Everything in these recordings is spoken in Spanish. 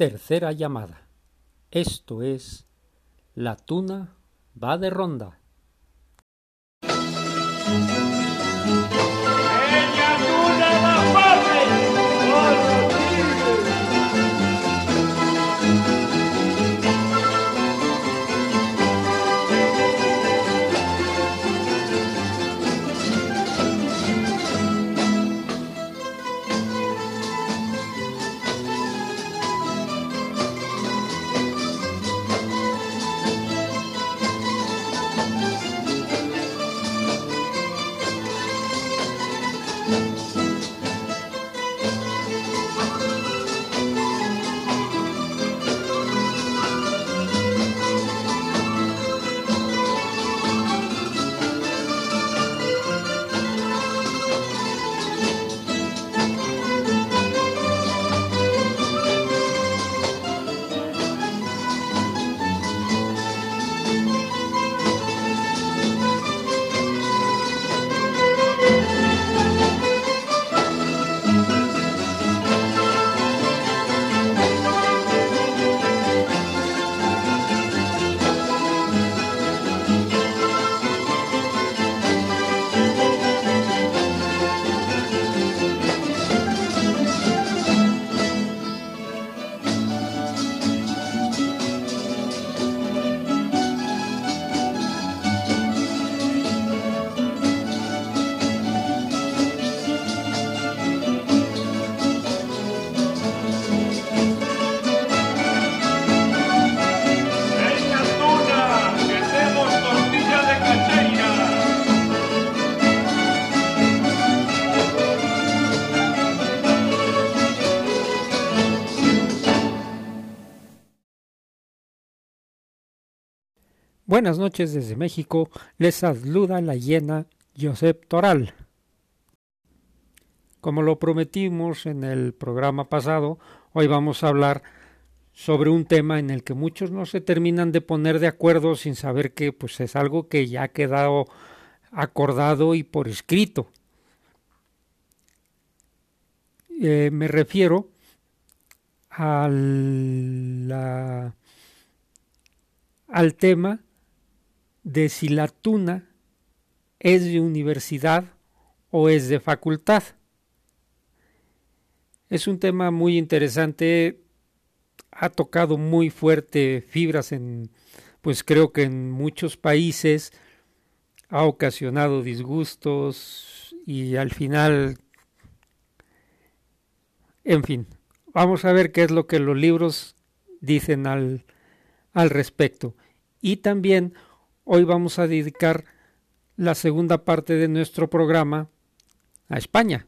Tercera llamada. Esto es La tuna va de ronda. Buenas noches desde México, les saluda la hiena Josep Toral. Como lo prometimos en el programa pasado, hoy vamos a hablar sobre un tema en el que muchos no se terminan de poner de acuerdo sin saber que pues es algo que ya ha quedado acordado y por escrito. Eh, me refiero al, al tema de si la tuna es de universidad o es de facultad. Es un tema muy interesante, ha tocado muy fuerte fibras en, pues creo que en muchos países, ha ocasionado disgustos y al final, en fin, vamos a ver qué es lo que los libros dicen al, al respecto. Y también Hoy vamos a dedicar la segunda parte de nuestro programa a España.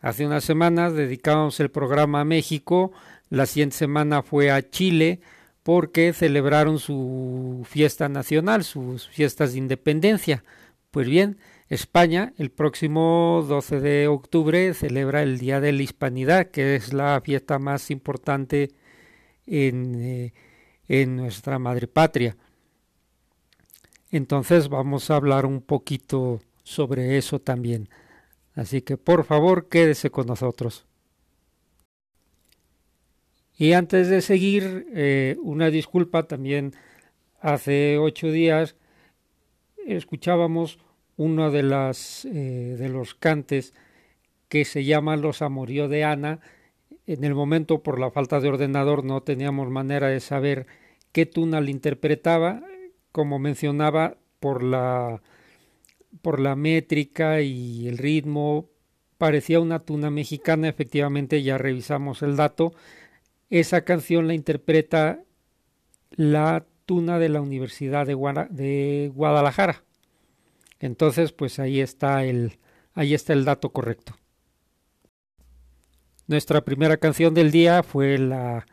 Hace unas semanas dedicamos el programa a México, la siguiente semana fue a Chile porque celebraron su fiesta nacional, sus fiestas de independencia. Pues bien, España el próximo 12 de octubre celebra el Día de la Hispanidad, que es la fiesta más importante en, eh, en nuestra madre patria. Entonces vamos a hablar un poquito sobre eso también. Así que por favor quédese con nosotros. Y antes de seguir, eh, una disculpa también. Hace ocho días escuchábamos uno de, las, eh, de los cantes que se llama Los Amorío de Ana. En el momento, por la falta de ordenador, no teníamos manera de saber qué túnel interpretaba como mencionaba, por la, por la métrica y el ritmo, parecía una tuna mexicana, efectivamente ya revisamos el dato. Esa canción la interpreta la tuna de la Universidad de, de Guadalajara. Entonces, pues ahí está el, ahí está el dato correcto. Nuestra primera canción del día fue la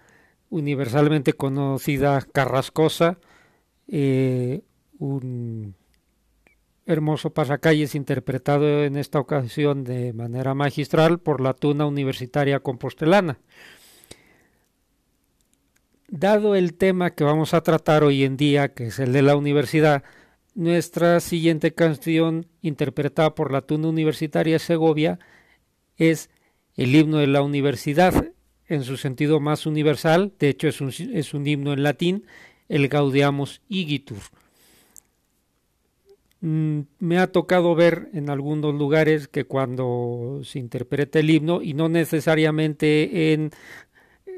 universalmente conocida Carrascosa, eh, un hermoso pasacalles interpretado en esta ocasión de manera magistral por la Tuna Universitaria Compostelana. Dado el tema que vamos a tratar hoy en día, que es el de la universidad, nuestra siguiente canción interpretada por la Tuna Universitaria Segovia es el himno de la universidad. en su sentido más universal, de hecho es un, es un himno en latín, el Gaudeamus Igitur. Mm, me ha tocado ver en algunos lugares que cuando se interpreta el himno, y no necesariamente en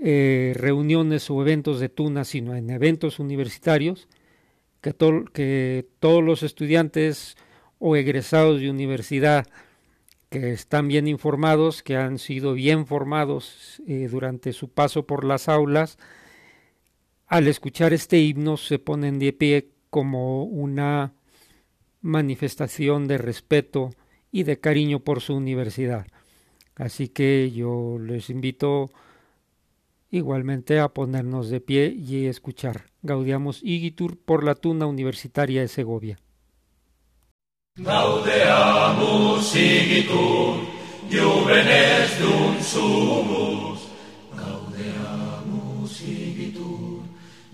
eh, reuniones o eventos de Tuna, sino en eventos universitarios, que, todos los estudiantes o egresados de universidad que están bien informados, que han sido bien formados eh, durante su paso por las aulas, al escuchar este himno se ponen de pie como una manifestación de respeto y de cariño por su universidad. Así que yo les invito igualmente a ponernos de pie y escuchar. Gaudiamos Igitur por la Tuna Universitaria de Segovia. Igitur,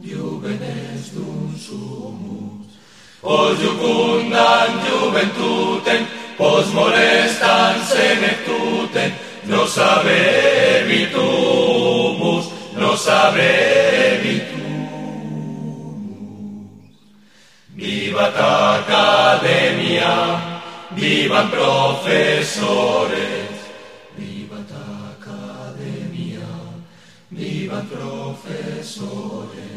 juvenes dum sumus. Pos jucundan juventuten, pos molestan senectuten, nos habebitumus, nos. Viva academia, vivan profesores, viva academia, vivan profesores,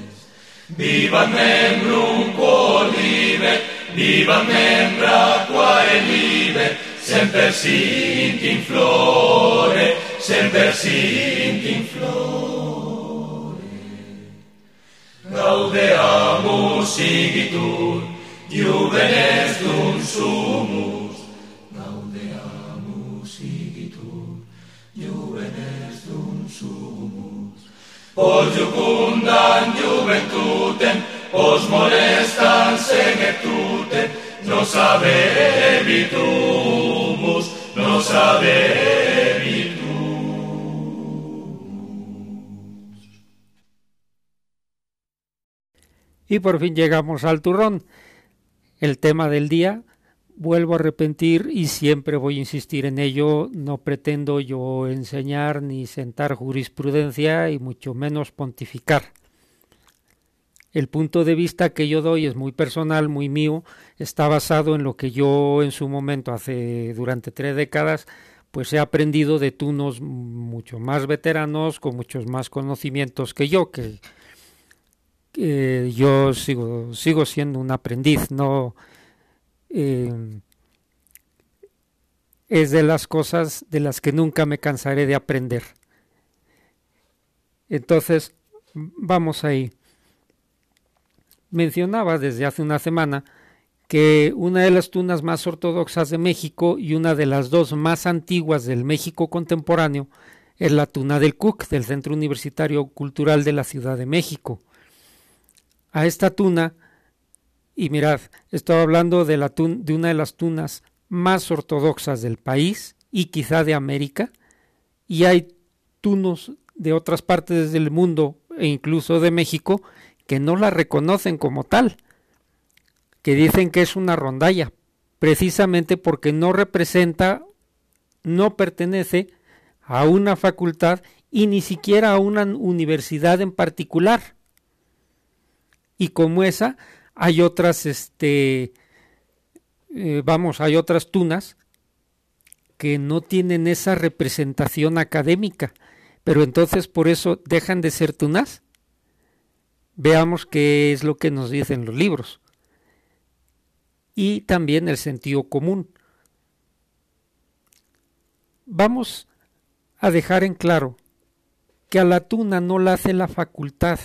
Viva membrum quolive, viva membra quae live, semper sint in flore, semper sint in flore. Gaudeamus igitur, juvenes dum sumus, gaudeamus igitur, juvenes dum sumus. Pos jucundan juventutem, pos molestan senectutem, nos habebitumus, nos habebitumus. Y por fin llegamos al turrón el tema del día. Vuelvo a repetir y siempre voy a insistir en ello. No pretendo yo enseñar ni sentar jurisprudencia y mucho menos pontificar. El punto de vista que yo doy es muy personal, muy mío, está basado en lo que yo en su momento, hace durante tres décadas, pues he aprendido de tunos mucho más veteranos, con muchos más conocimientos que yo, que yo sigo, sigo siendo un aprendiz, no eh, es de las cosas de las que nunca me cansaré de aprender. Entonces, vamos ahí. Mencionaba desde hace una semana que una de las tunas más ortodoxas de México y una de las dos más antiguas del México contemporáneo es la tuna del Cook, del Centro Universitario Cultural de la Ciudad de México a esta tuna, y mirad, estoy hablando de, la de una de las tunas más ortodoxas del país y quizá de América, y hay tunos de otras partes del mundo e incluso de México que no la reconocen como tal, que dicen que es una rondalla, precisamente porque no representa, no pertenece a una facultad y ni siquiera a una universidad en particular. Y como esa hay otras, este, eh, vamos, hay otras tunas que no tienen esa representación académica, pero entonces por eso dejan de ser tunas. Veamos qué es lo que nos dicen los libros. Y también el sentido común. Vamos a dejar en claro que a la tuna no la hace la facultad,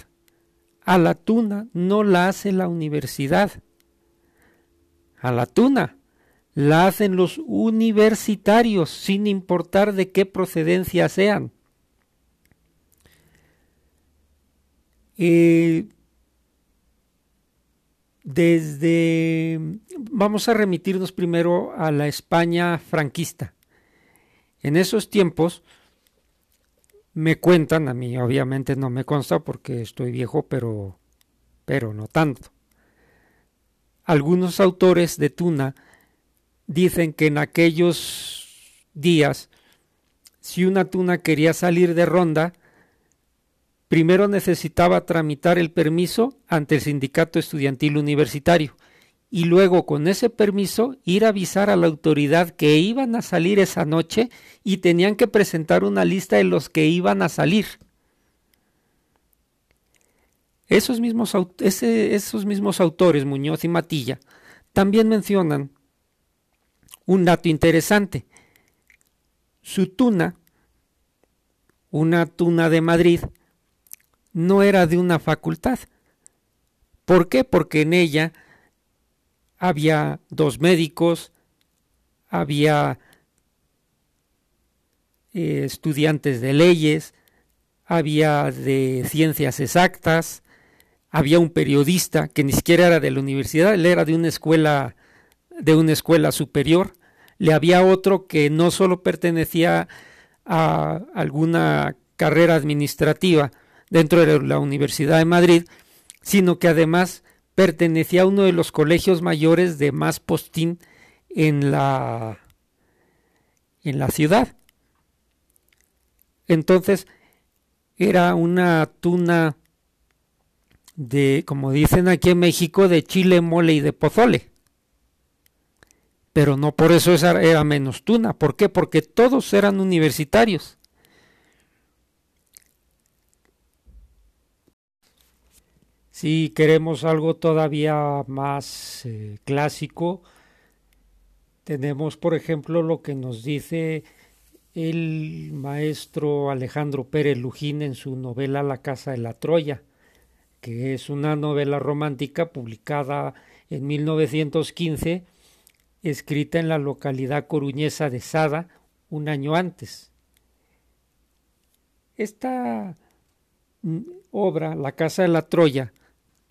a la tuna no la hace la universidad. A la tuna la hacen los universitarios sin importar de qué procedencia sean. desde vamos a remitirnos primero a la España franquista. En esos tiempos me cuentan, a mí obviamente no me consta porque estoy viejo, pero, pero no tanto. Algunos autores de Tuna dicen que en aquellos días, si una tuna quería salir de ronda, primero necesitaba tramitar el permiso ante el sindicato estudiantil universitario y luego con ese permiso ir a avisar a la autoridad que iban a salir esa noche y tenían que presentar una lista de los que iban a salir. Esos mismos, esos mismos autores, Muñoz y Matilla, también mencionan un dato interesante. Su tuna, una tuna de Madrid, no era de una facultad. ¿Por qué? Porque en ella había dos médicos, había eh, estudiantes de leyes, había de ciencias exactas, había un periodista que ni siquiera era de la universidad, él era de una escuela de una escuela superior, le había otro que no solo pertenecía a alguna carrera administrativa dentro de la Universidad de Madrid, sino que además pertenecía a uno de los colegios mayores de más postín en la en la ciudad. Entonces era una tuna de, como dicen aquí en México, de chile, mole y de pozole. Pero no por eso era menos tuna. ¿Por qué? Porque todos eran universitarios. Si queremos algo todavía más eh, clásico, tenemos por ejemplo lo que nos dice el maestro Alejandro Pérez Lujín en su novela La Casa de la Troya que es una novela romántica publicada en 1915, escrita en la localidad coruñesa de Sada un año antes. Esta mm, obra, La Casa de la Troya,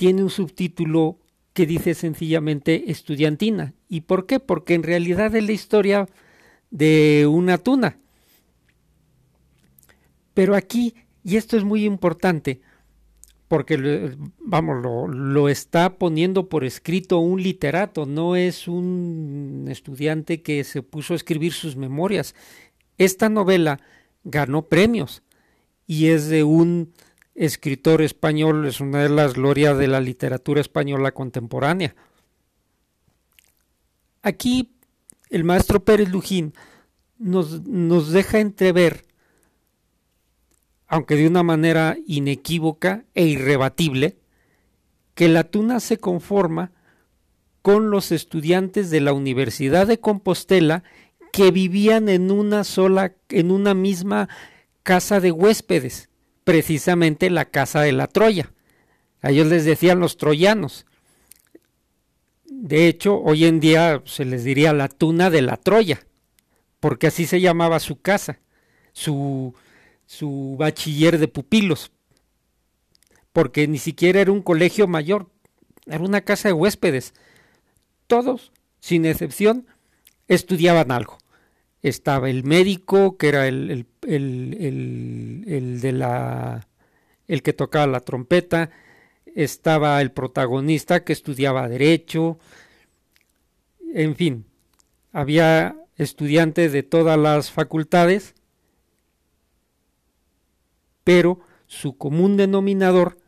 tiene un subtítulo que dice sencillamente estudiantina. ¿Y por qué? Porque en realidad es la historia de una tuna. Pero aquí, y esto es muy importante, porque vamos, lo, está poniendo por escrito un literato, no es un estudiante que se puso a escribir sus memorias. Esta novela ganó premios y es de un escritor español, es una de las glorias de la literatura española contemporánea. Aquí el maestro Pérez Lujín nos, nos deja entrever aunque de una manera inequívoca e irrebatible, que la tuna se conforma con los estudiantes de la Universidad de Compostela que vivían en una sola, en una misma casa de huéspedes, precisamente la casa de la Troya. A ellos les decían los troyanos. De hecho, hoy en día se les diría la tuna de la Troya, porque así se llamaba su casa, su, su bachiller de pupilos, porque ni siquiera era un colegio mayor, era una casa de huéspedes. Todos, sin excepción, estudiaban algo. Estaba el médico, que era el, el, de la el que tocaba la trompeta, estaba el protagonista que estudiaba derecho, en fin, había estudiantes de todas las facultades pero su común denominador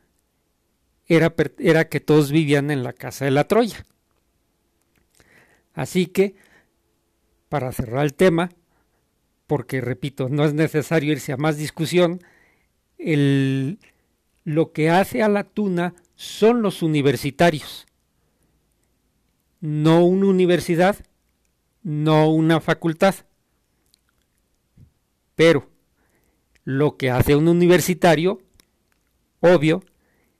era, era, que todos vivían en la casa de la Troya. Así que, para cerrar el tema, porque repito, no es necesario irse a más discusión, el, lo que hace a la tuna son los universitarios, no una universidad, no una facultad. Pero lo que hace un universitario, obvio,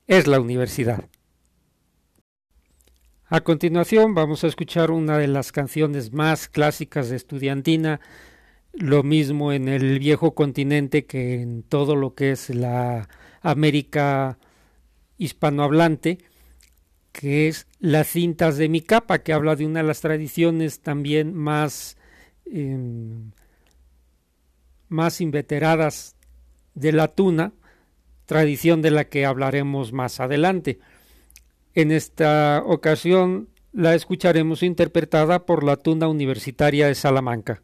es la universidad. A continuación vamos a escuchar una de las canciones más clásicas de estudiantina, lo mismo en el viejo continente que en todo lo que es la América hispanohablante, que es Las cintas de mi capa, que habla de una de las tradiciones también más, em, más inveteradas de la tuna, tradición de la que hablaremos más adelante. En esta ocasión la escucharemos interpretada por la tuna universitaria de Salamanca.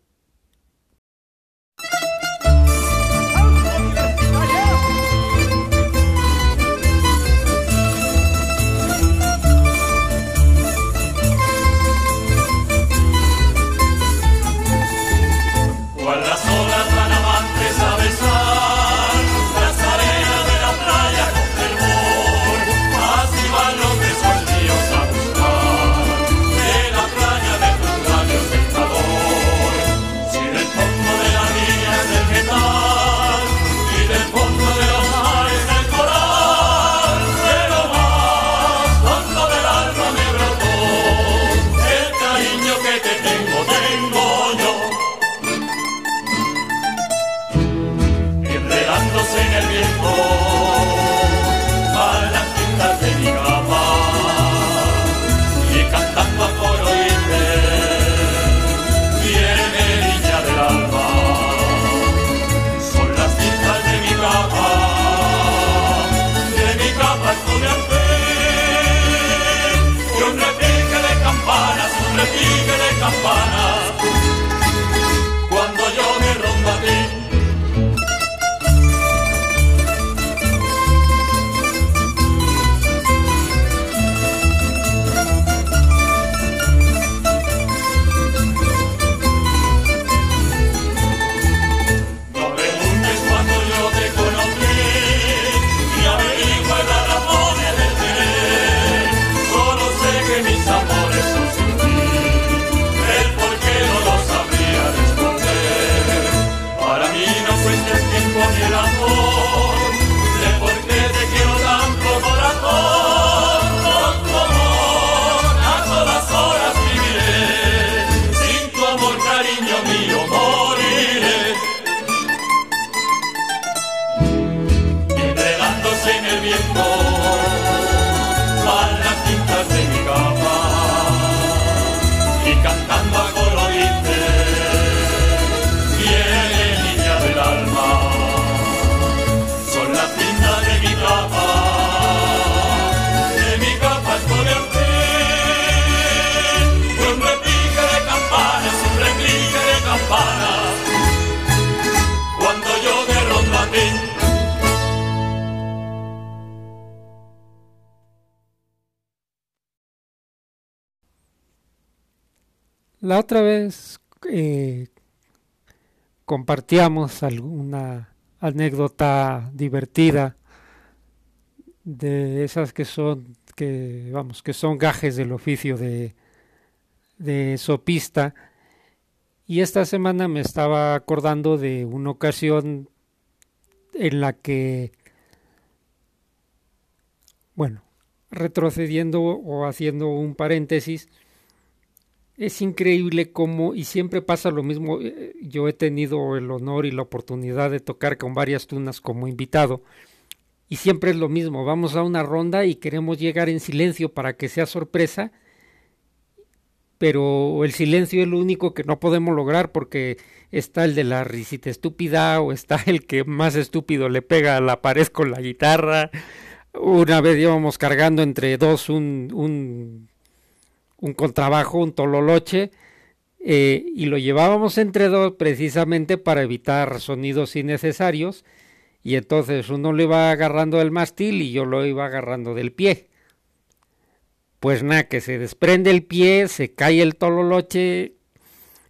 La otra vez eh, compartíamos alguna anécdota divertida de esas que son que vamos que son gajes del oficio de, de sopista. Y esta semana me estaba acordando de una ocasión en la que bueno retrocediendo o haciendo un paréntesis es increíble cómo, y siempre pasa lo mismo, eh, yo he tenido el honor y la oportunidad de tocar con varias tunas como invitado, y siempre es lo mismo, vamos a una ronda y queremos llegar en silencio para que sea sorpresa, pero el silencio es lo único que no podemos lograr porque está el de la risita estúpida o está el que más estúpido le pega a la pared con la guitarra. Una vez íbamos cargando entre dos un, un un contrabajo, un tololoche, eh, y lo llevábamos entre dos precisamente para evitar sonidos innecesarios, y entonces uno lo iba agarrando del mástil y yo lo iba agarrando del pie. Pues nada, que se desprende el pie, se cae el tololoche,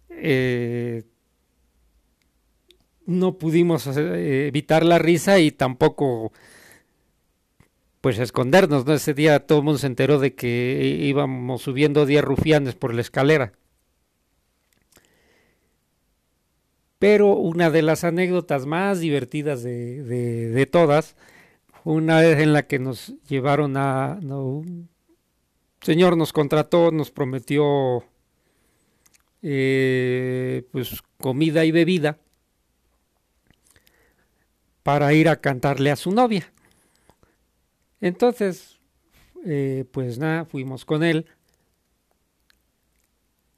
eh, no pudimos eh, evitar la risa y tampoco pues escondernos, ¿no? Ese día todo el mundo se enteró de que íbamos subiendo 10 rufianes por la escalera. Pero una de las anécdotas más divertidas de, de, todas fue una vez en la que nos llevaron a... un señor nos contrató, nos prometió eh, pues comida y bebida para ir a cantarle a su novia. Entonces, eh, pues nada, fuimos con él.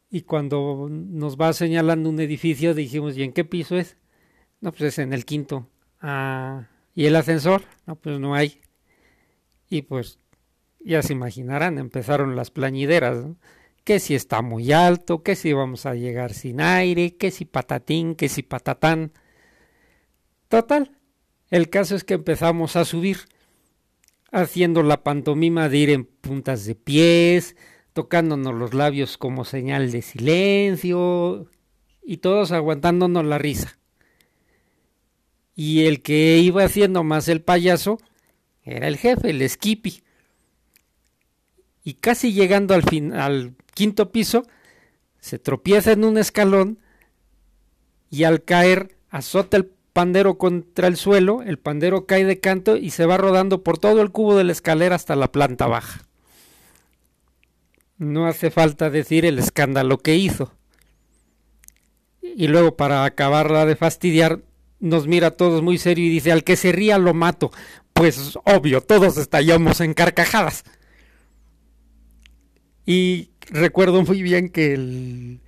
Y cuando nos va señalando un edificio, dijimos, ¿y en qué piso es? No, pues es en el quinto. Ah, ¿y el ascensor? No, pues no hay. Y pues, ya se imaginarán, empezaron las plañideras. Que si está muy alto, que si vamos a llegar sin aire, que si patatín, que si patatán. Total, el caso es que empezamos a subir haciendo la pantomima de ir en puntas de pies, tocándonos los labios como señal de silencio y todos aguantándonos la risa. Y el que iba haciendo más el payaso era el jefe, el Skippy. Y casi llegando al, fin, al quinto piso, se tropieza en un escalón y al caer azota el pandero contra el suelo, el pandero cae de canto y se va rodando por todo el cubo de la escalera hasta la planta baja. No hace falta decir el escándalo que hizo. Y luego, para acabarla de fastidiar, nos mira a todos muy serio y dice, al que se ría lo mato. Pues obvio, todos estallamos en carcajadas. Y recuerdo muy bien que el,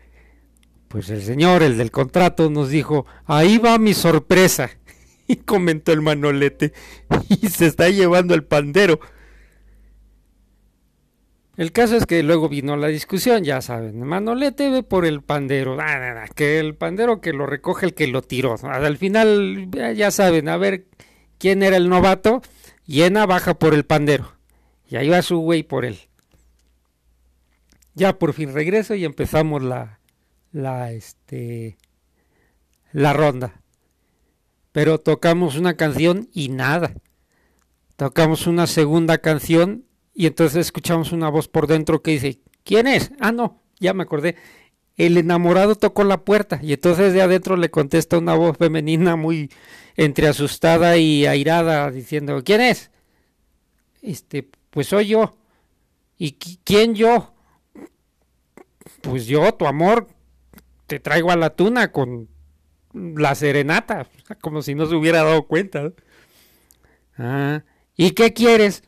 pues el señor, el del contrato, nos dijo, ahí va mi sorpresa. Y comentó el manolete, y se está llevando el pandero. El caso es que luego vino la discusión, ya saben, Manolete ve por el pandero, ah, que el pandero que lo recoge el que lo tiró. Al final, ya saben, a ver quién era el novato, llena baja por el pandero. Y ahí va su güey por él. Ya por fin regreso y empezamos la, la, este, la ronda. Pero tocamos una canción y nada. Tocamos una segunda canción y entonces escuchamos una voz por dentro que dice, ¿quién es? Ah, no, ya me acordé. El enamorado tocó la puerta y entonces de adentro le contesta una voz femenina muy entre asustada y airada diciendo, ¿quién es? Este, pues soy yo. ¿Y quién yo? Pues yo, tu amor, te traigo a la tuna con la serenata, como si no se hubiera dado cuenta. Ah, ¿y qué quieres?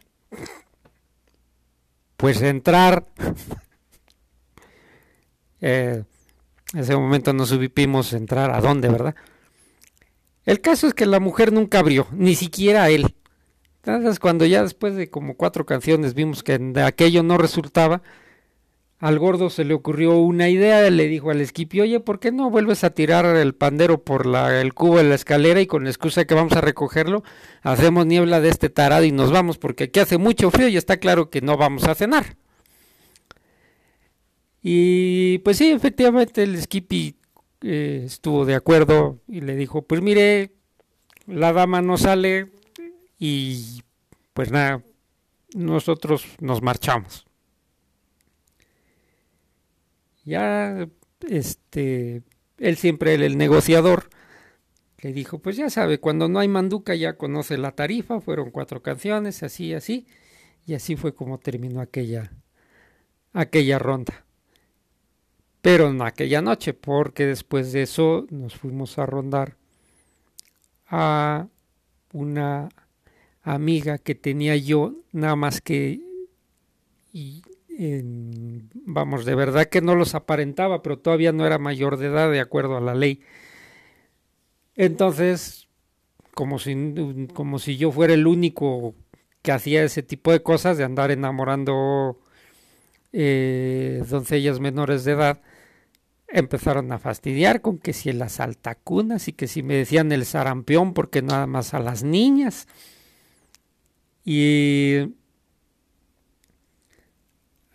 pues entrar. eh, en ese momento no supimos entrar a dónde, ¿verdad? El caso es que la mujer nunca abrió, ni siquiera él. Entonces, cuando ya después de como cuatro canciones vimos que de aquello no resultaba, al gordo se le ocurrió una idea, le dijo al esquipi, oye, ¿por qué no vuelves a tirar el pandero por la, el cubo de la escalera y con la excusa que vamos a recogerlo, hacemos niebla de este tarado y nos vamos porque aquí hace mucho frío y está claro que no vamos a cenar? Y pues sí, efectivamente el esquipi eh, estuvo de acuerdo y le dijo, pues mire, la dama no sale y pues nada, nosotros nos marchamos. Ya este él siempre el, negociador le dijo pues ya sabe cuando no hay manduca ya conoce la tarifa fueron cuatro canciones así así y así fue como terminó aquella aquella ronda. Pero no aquella noche porque después de eso nos fuimos a rondar a una amiga que tenía yo nada más que vamos, de verdad que no los aparentaba, pero todavía no era mayor de edad de acuerdo a la ley. Entonces, como si, como si yo fuera el único que hacía ese tipo de cosas, de andar enamorando eh, doncellas menores de edad, empezaron a fastidiar con que si las altacunas y que si me decían el sarampión porque nada más a las niñas. Y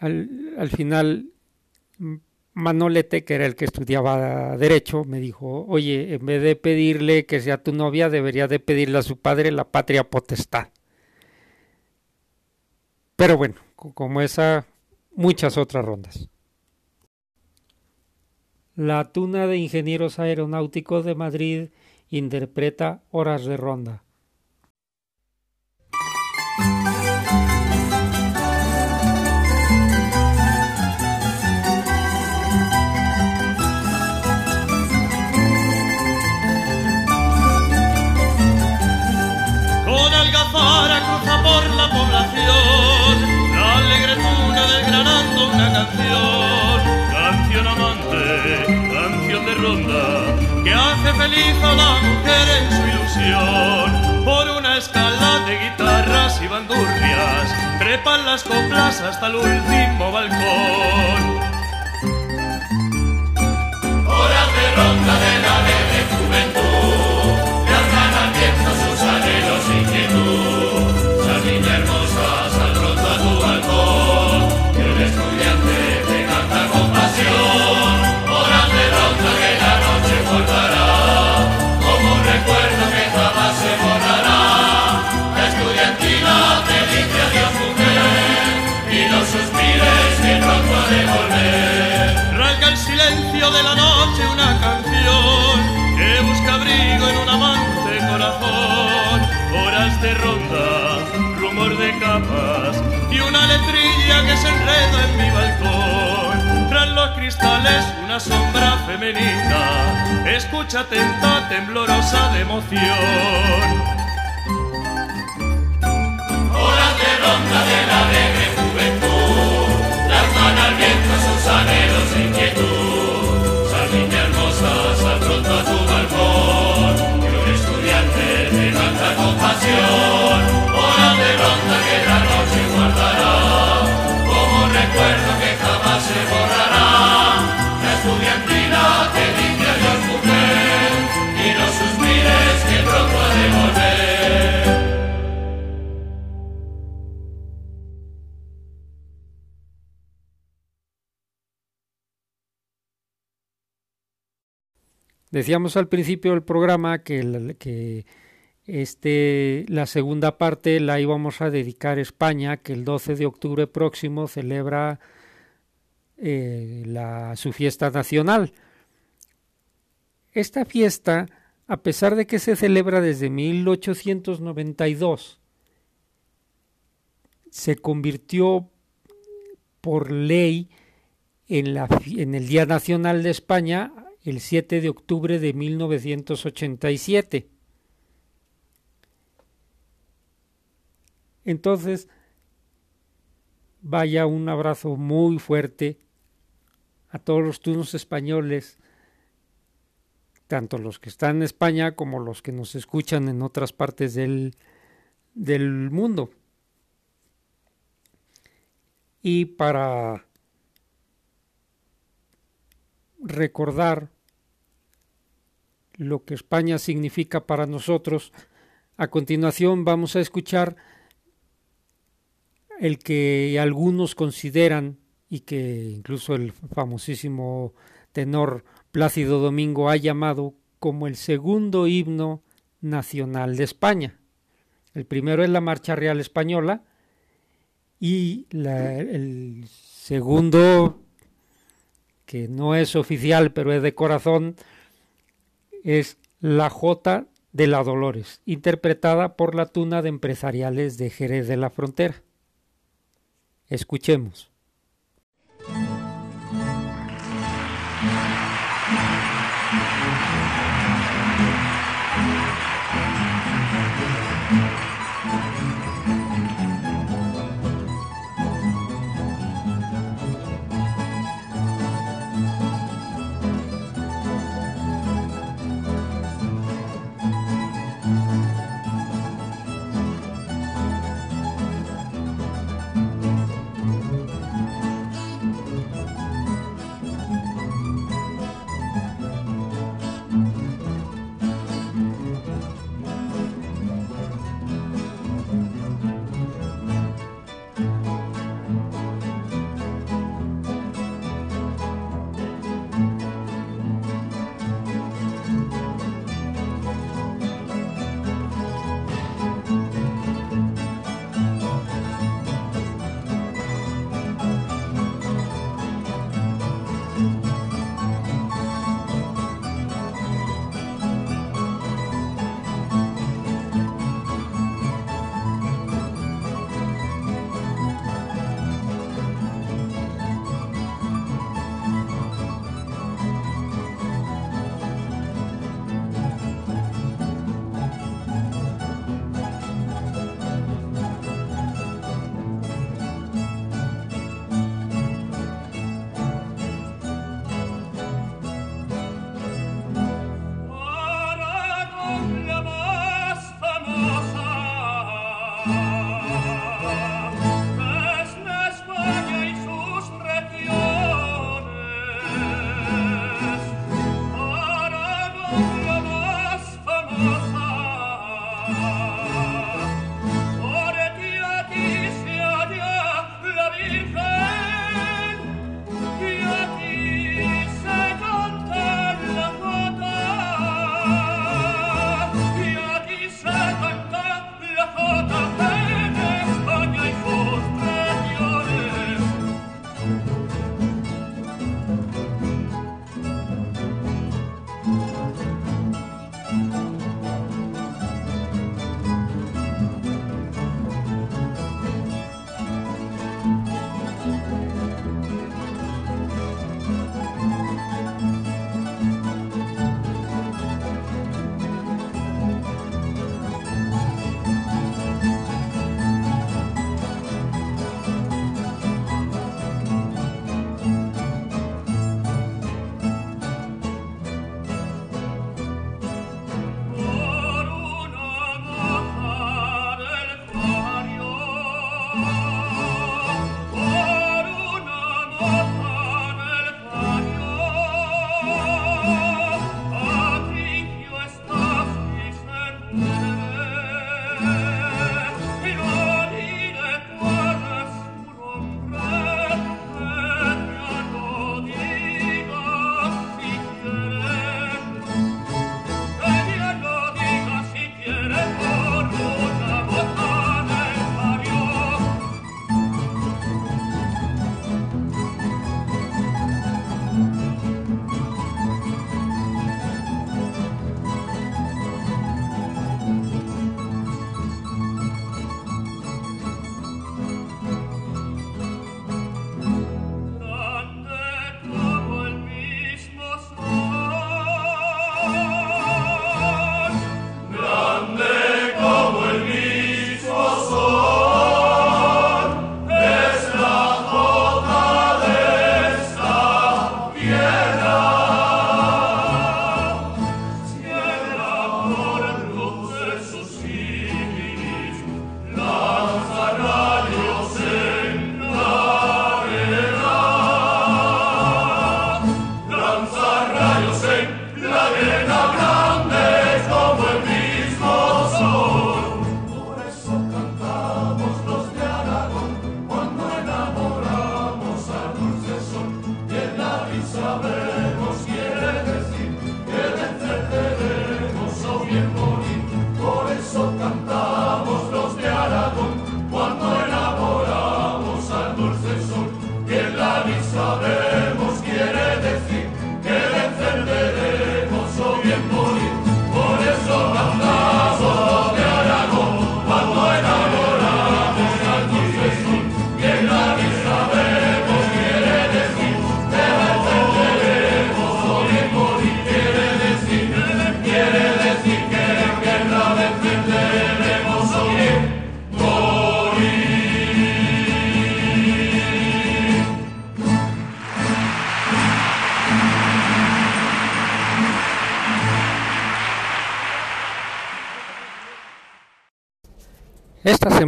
al, final Manolete, que era el que estudiaba derecho, me dijo, oye, en vez de pedirle que sea tu novia, debería de pedirle a su padre la patria potestad. Pero bueno, como esa, muchas otras rondas. La Tuna de Ingenieros Aeronáuticos de Madrid interpreta Horas de Ronda. Que hace feliz a la mujer en su ilusión. Por una escala de guitarras y bandurrias, trepan las coplas hasta el último balcón. Horas de ronda de la alegre juventud, de la noche una canción que busca abrigo en un amante corazón. Horas de ronda, rumor de capas y una letrilla que se enreda en mi balcón. Tras los cristales una sombra femenina, escucha atenta, temblorosa de emoción. Horas de ronda de la Decíamos al principio del programa que, este, la segunda parte la íbamos a dedicar a España, que el 12 de octubre próximo celebra eh, su fiesta nacional. Esta fiesta, a pesar de que se celebra desde 1892, se convirtió por ley en el Día Nacional de España el 7 de octubre de 1987. Entonces, vaya un abrazo muy fuerte a todos los turnos españoles, tanto los que están en España como los que nos escuchan en otras partes del, del mundo. Y para recordar lo que España significa para nosotros, a continuación vamos a escuchar el que algunos consideran y que incluso el famosísimo tenor Plácido Domingo ha llamado como el segundo himno nacional de España. El primero es la Marcha Real Española y el segundo, que no es oficial pero es de corazón, es la Jota de la Dolores, interpretada por la Tuna de Empresariales de Jerez de la Frontera. Escuchemos.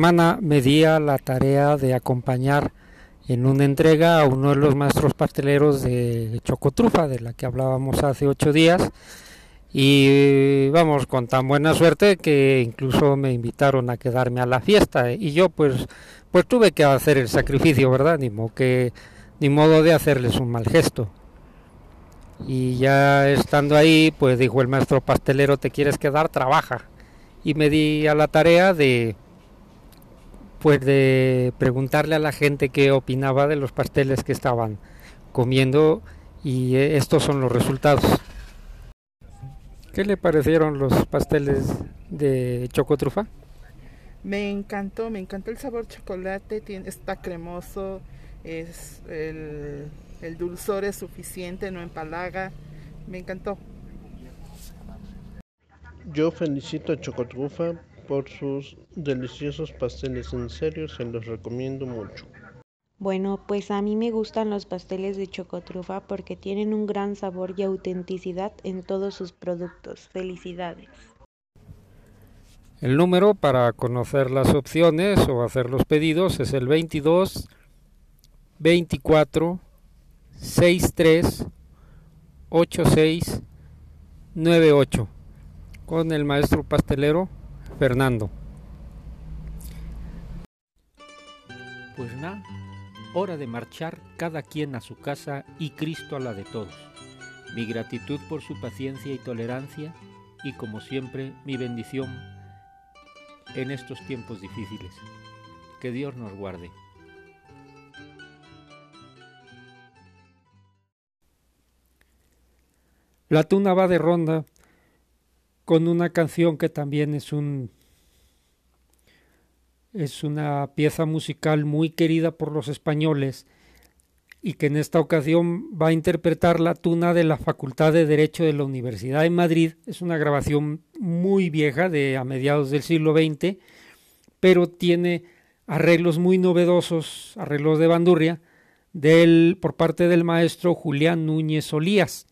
Semana me di a la tarea de acompañar en una entrega a uno de los maestros pasteleros de Chocotrufa, de la que hablábamos hace ocho días. Y vamos, con tan buena suerte que incluso me invitaron a quedarme a la fiesta. Y yo pues, pues tuve que hacer el sacrificio, ¿verdad? Ni modo, ni modo de hacerles un mal gesto. Y ya estando ahí, pues dijo el maestro pastelero, ¿te quieres quedar? Trabaja. Y me di a la tarea de pues de preguntarle a la gente qué opinaba de los pasteles que estaban comiendo y eh, estos son los resultados. ¿Qué le parecieron los pasteles de chocotrufa? Me encantó, me encantó el sabor chocolate, tiene, está cremoso, es el, el dulzor es suficiente, no empalaga, me encantó. Yo felicito a Chocotrufa por sus deliciosos pasteles. En serio, se los recomiendo mucho. Bueno, pues a mí me gustan los pasteles de chocotrufa porque tienen un gran sabor y autenticidad en todos sus productos. Felicidades. El número para conocer las opciones o hacer los pedidos es el 22 24 63 86 98 con el maestro pastelero Fernando. Pues nada, hora de marchar cada quien a su casa y Cristo a la de todos. Mi gratitud por su paciencia y tolerancia y como siempre mi bendición en estos tiempos difíciles. Que Dios nos guarde. La tuna va de ronda con una canción que también es un es una pieza musical muy querida por los españoles y que en esta ocasión va a interpretar la tuna de la Facultad de Derecho de la Universidad de Madrid. Es una grabación muy vieja de a mediados del siglo XX, pero tiene arreglos muy novedosos, arreglos de bandurria, del, por parte del maestro Julián Núñez Olías.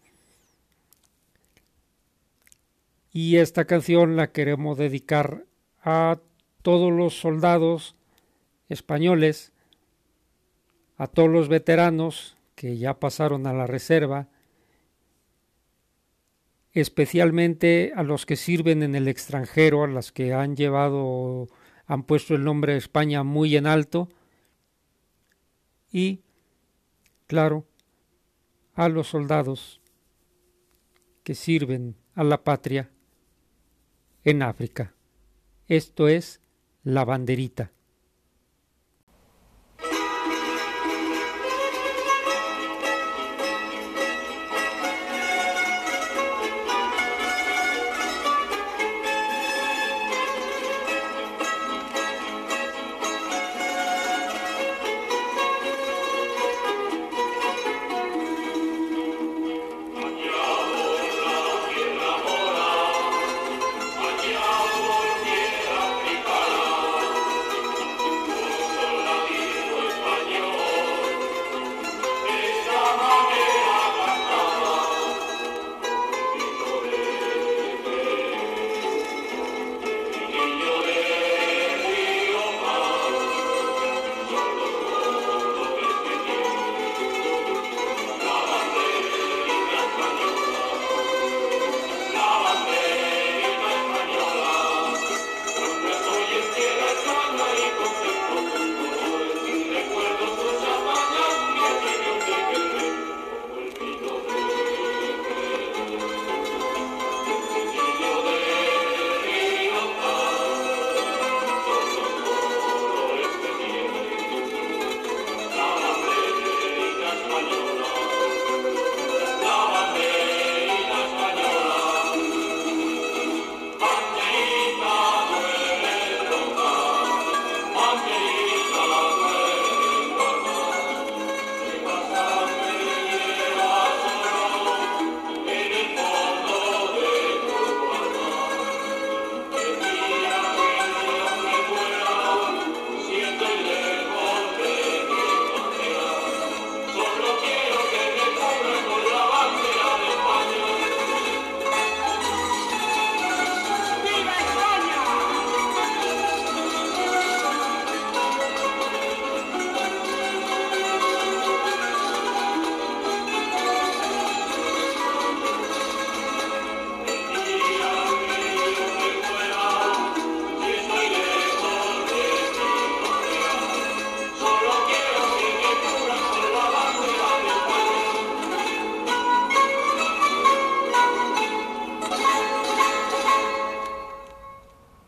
Y esta canción la queremos dedicar a todos los soldados españoles, a todos los veteranos que ya pasaron a la reserva, especialmente a los que sirven en el extranjero, a los que han llevado, han puesto el nombre de España muy en alto, y, claro, a los soldados que sirven a la patria en África. Esto es la banderita.